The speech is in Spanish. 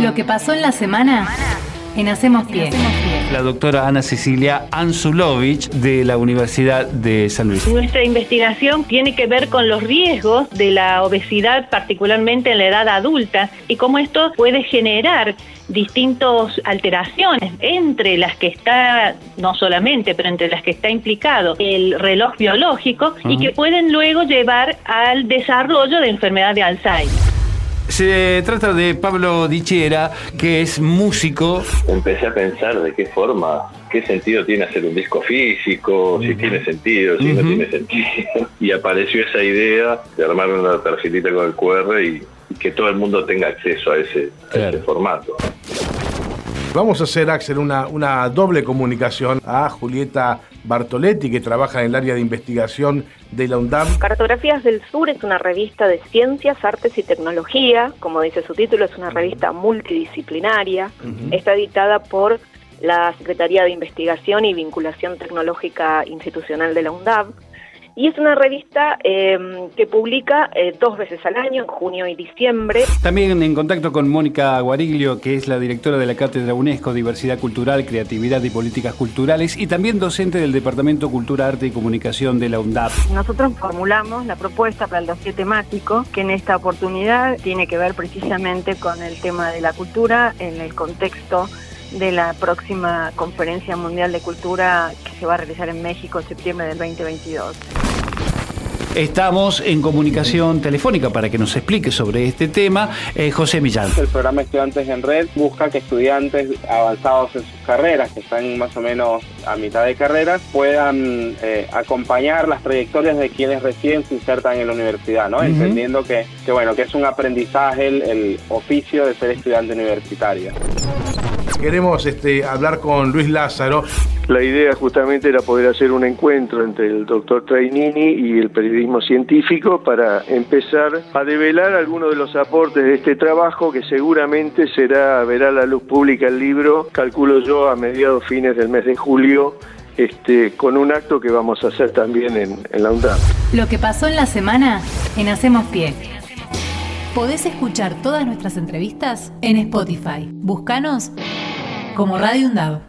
Lo que pasó en la semana en Hacemos Pie. La doctora Ana Cecilia Anzulovich de la Universidad de San Luis. Nuestra investigación tiene que ver con los riesgos de la obesidad, particularmente en la edad adulta, y cómo esto puede generar distintas alteraciones, entre las que está, no solamente, pero entre las que está implicado el reloj biológico, y que pueden luego llevar al desarrollo de enfermedad de Alzheimer. Se trata de Pablo Dichera, que es músico. Empecé a pensar de qué forma, qué sentido tiene hacer un disco físico, si tiene sentido, si no tiene sentido. Y apareció esa idea de armar una tarjetita con el QR y, que todo el mundo tenga acceso a ese, a ese formato. Vamos a hacer, Axel, una, una doble comunicación a Julieta Bartoletti, que trabaja en el área de investigación de la UNDAM. Cartografías del Sur es una revista de ciencias, artes y tecnología. Como dice su título, es una revista multidisciplinaria. Está editada por la Secretaría de Investigación y Vinculación Tecnológica Institucional de la UNDAB y es una revista em, que publica eh, dos veces al año, en junio y diciembre. También en contacto con Mónica Guariglio, que es la directora de la Cátedra UNESCO Diversidad Cultural, Creatividad y Políticas Culturales y también docente del Departamento Cultura, Arte y Comunicación de la UNDAP. Nosotros formulamos la propuesta para el dossier temático, que en esta oportunidad tiene que ver precisamente con el tema de la cultura en el contexto de la próxima Conferencia Mundial de Cultura que se va a realizar en México en septiembre del 2022. Estamos en comunicación telefónica para que nos explique sobre este tema eh, José Millán. El programa Estudiantes en Red busca que estudiantes avanzados en sus carreras, que están más o menos a mitad de carreras, puedan eh, acompañar las trayectorias de quienes recién se insertan en la universidad, ¿no? Entendiendo que, bueno, que es un aprendizaje el, el oficio de ser estudiante universitario. Queremos este, hablar con Luis Lázaro. La idea justamente era poder hacer un encuentro entre el doctor Trainini y el periodismo científico para empezar a develar algunos de los aportes de este trabajo que seguramente será, verá la luz pública el libro, calculo yo, a mediados fines del mes de julio, este, con un acto que vamos a hacer también en, en la UNDAP. Lo que pasó en la semana en Hacemos Pie. Podés escuchar todas nuestras entrevistas en Spotify. Búscanos como Radio UNDAV.